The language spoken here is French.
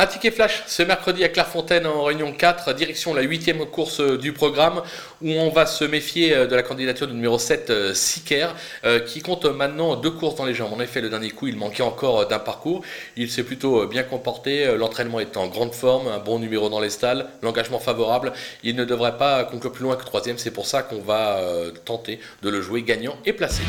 Un ticket flash ce mercredi à Clairefontaine en réunion 4, direction la huitième course euh, du programme où on va se méfier euh, de la candidature du numéro 7, euh, Siker, qui compte maintenant deux courses dans les jambes. En effet, le dernier coup, il manquait encore d'un parcours. Il s'est plutôt bien comporté, l'entraînement est en grande forme, un bon numéro dans les stalles, l'engagement favorable. Il ne devrait pas conclure plus loin que troisième, c'est pour ça qu'on va tenter de le jouer gagnant et placé.